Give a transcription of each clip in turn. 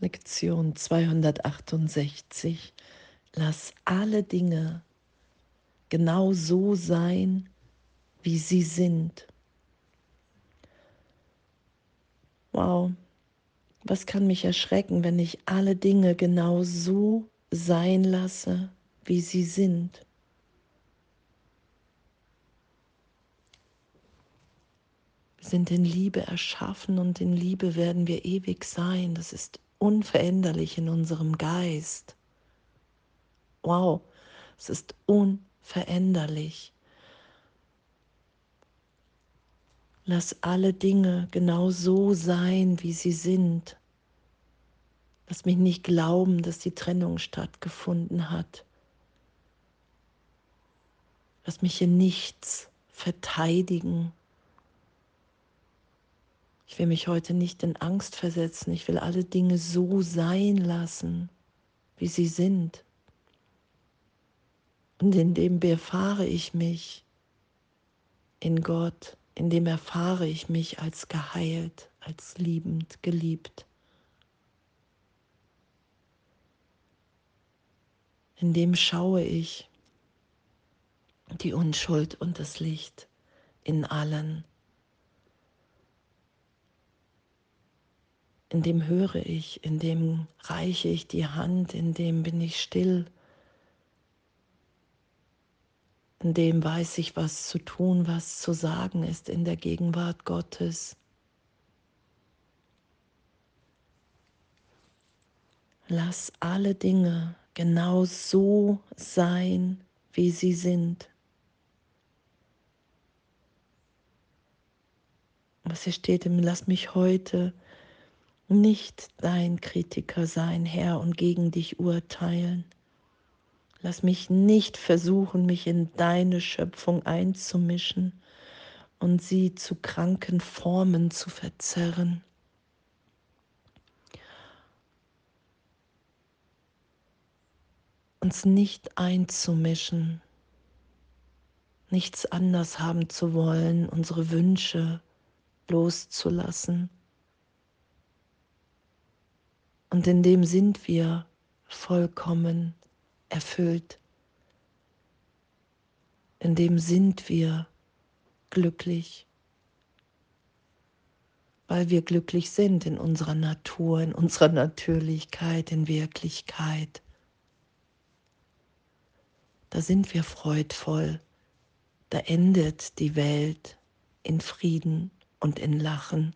Lektion 268. Lass alle Dinge genau so sein, wie sie sind. Wow, was kann mich erschrecken, wenn ich alle Dinge genau so sein lasse, wie sie sind? Wir sind in Liebe erschaffen und in Liebe werden wir ewig sein. Das ist unveränderlich in unserem Geist. Wow, es ist unveränderlich. Lass alle Dinge genau so sein, wie sie sind. Lass mich nicht glauben, dass die Trennung stattgefunden hat. Lass mich in nichts verteidigen. Ich will mich heute nicht in Angst versetzen. Ich will alle Dinge so sein lassen, wie sie sind. Und in dem befahre ich mich in Gott, in dem erfahre ich mich als geheilt, als liebend, geliebt. In dem schaue ich die Unschuld und das Licht in allen. In dem höre ich, in dem reiche ich die Hand, in dem bin ich still, in dem weiß ich, was zu tun, was zu sagen ist in der Gegenwart Gottes. Lass alle Dinge genau so sein, wie sie sind. Was hier steht, lass mich heute nicht dein Kritiker sein, Herr, und gegen dich urteilen. Lass mich nicht versuchen, mich in deine Schöpfung einzumischen und sie zu kranken Formen zu verzerren. Uns nicht einzumischen, nichts anders haben zu wollen, unsere Wünsche loszulassen und in dem sind wir vollkommen erfüllt. In dem sind wir glücklich, weil wir glücklich sind in unserer Natur, in unserer Natürlichkeit, in Wirklichkeit. Da sind wir freudvoll, da endet die Welt in Frieden und in Lachen.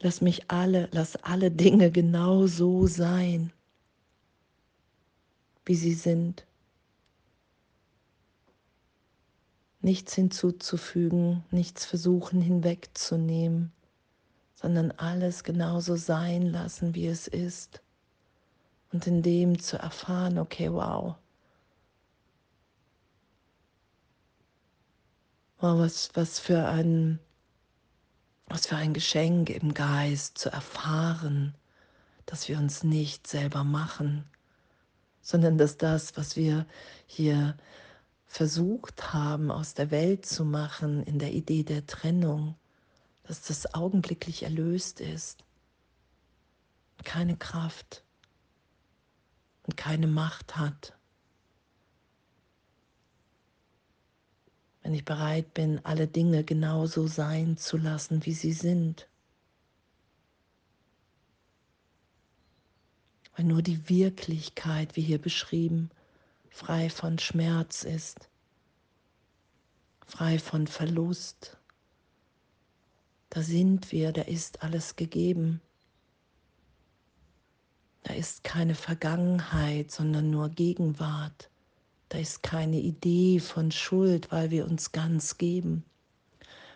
Lass mich alle, lass alle Dinge genau so sein, wie sie sind. Nichts hinzuzufügen, nichts versuchen hinwegzunehmen, sondern alles genauso sein lassen, wie es ist. Und in dem zu erfahren, okay, wow. Wow, was, was für ein was für ein Geschenk im Geist zu erfahren, dass wir uns nicht selber machen, sondern dass das, was wir hier versucht haben aus der Welt zu machen, in der Idee der Trennung, dass das augenblicklich erlöst ist. Keine Kraft und keine Macht hat. Wenn ich bereit bin, alle Dinge genauso sein zu lassen, wie sie sind. Weil nur die Wirklichkeit, wie hier beschrieben, frei von Schmerz ist, frei von Verlust. Da sind wir, da ist alles gegeben. Da ist keine Vergangenheit, sondern nur Gegenwart. Da ist keine Idee von Schuld, weil wir uns ganz geben,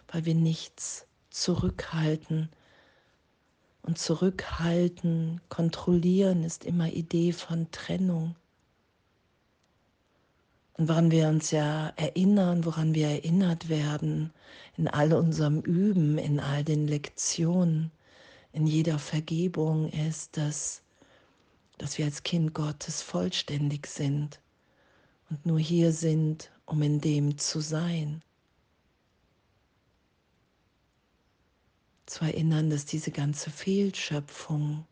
weil wir nichts zurückhalten. Und zurückhalten, kontrollieren ist immer Idee von Trennung. Und woran wir uns ja erinnern, woran wir erinnert werden, in all unserem Üben, in all den Lektionen, in jeder Vergebung ist, dass, dass wir als Kind Gottes vollständig sind und nur hier sind, um in dem zu sein. Zu erinnern, dass diese ganze Fehlschöpfung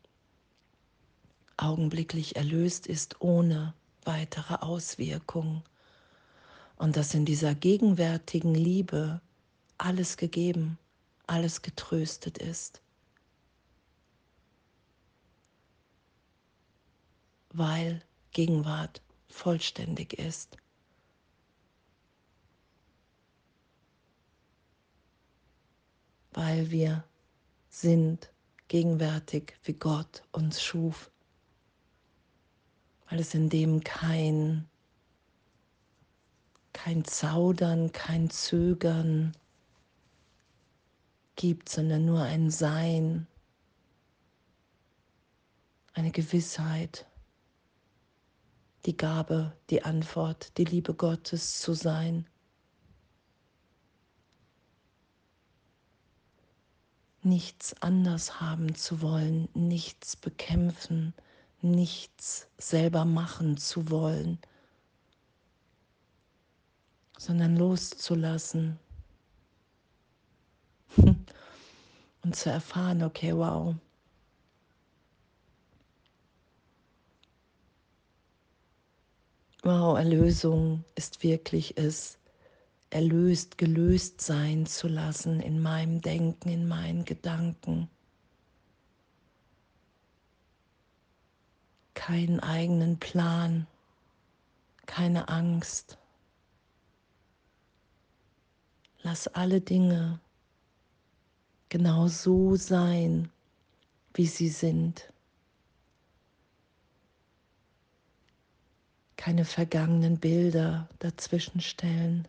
augenblicklich erlöst ist ohne weitere Auswirkung und dass in dieser gegenwärtigen Liebe alles gegeben, alles getröstet ist. Weil Gegenwart vollständig ist. Weil wir sind gegenwärtig, wie Gott uns schuf. Weil es in dem kein, kein Zaudern, kein Zögern gibt, sondern nur ein Sein, eine Gewissheit die Gabe, die Antwort, die Liebe Gottes zu sein. Nichts anders haben zu wollen, nichts bekämpfen, nichts selber machen zu wollen, sondern loszulassen und zu erfahren, okay, wow, Wow, Erlösung ist wirklich es, erlöst, gelöst sein zu lassen in meinem Denken, in meinen Gedanken. Keinen eigenen Plan, keine Angst. Lass alle Dinge genau so sein, wie sie sind. Keine vergangenen Bilder dazwischen stellen.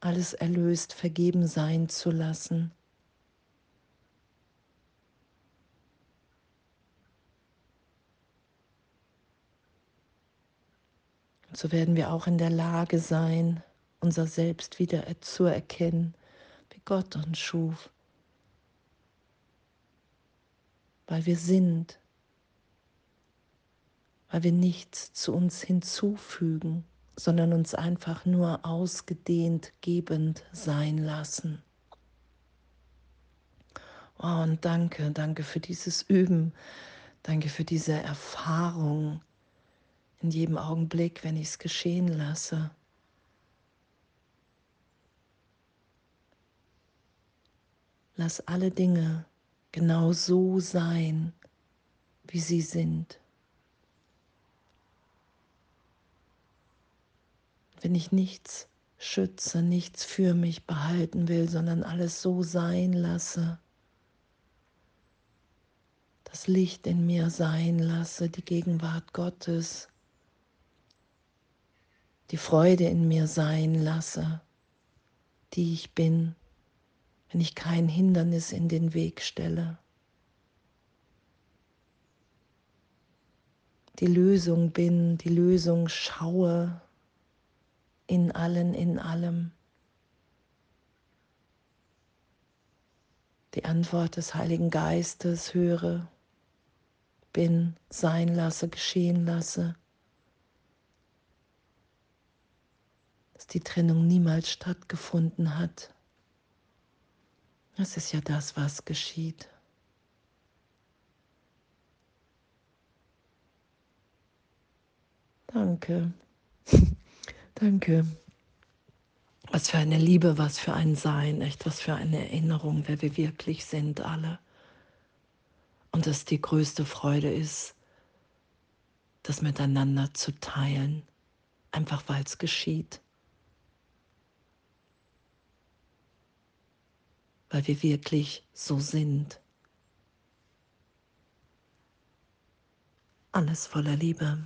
Alles erlöst, vergeben sein zu lassen. Und so werden wir auch in der Lage sein, unser Selbst wieder zu erkennen, wie Gott uns schuf, weil wir sind weil wir nichts zu uns hinzufügen, sondern uns einfach nur ausgedehnt gebend sein lassen. Oh, und danke, danke für dieses Üben, danke für diese Erfahrung in jedem Augenblick, wenn ich es geschehen lasse. Lass alle Dinge genau so sein, wie sie sind. Wenn ich nichts schütze, nichts für mich behalten will, sondern alles so sein lasse, das Licht in mir sein lasse, die Gegenwart Gottes, die Freude in mir sein lasse, die ich bin, wenn ich kein Hindernis in den Weg stelle. Die Lösung bin, die Lösung schaue, in allen, in allem. Die Antwort des Heiligen Geistes höre, bin, sein lasse, geschehen lasse. Dass die Trennung niemals stattgefunden hat. Das ist ja das, was geschieht. Danke. Danke. Was für eine Liebe, was für ein Sein, echt was für eine Erinnerung, wer wir wirklich sind, alle. Und dass die größte Freude ist, das miteinander zu teilen, einfach weil es geschieht. Weil wir wirklich so sind. Alles voller Liebe.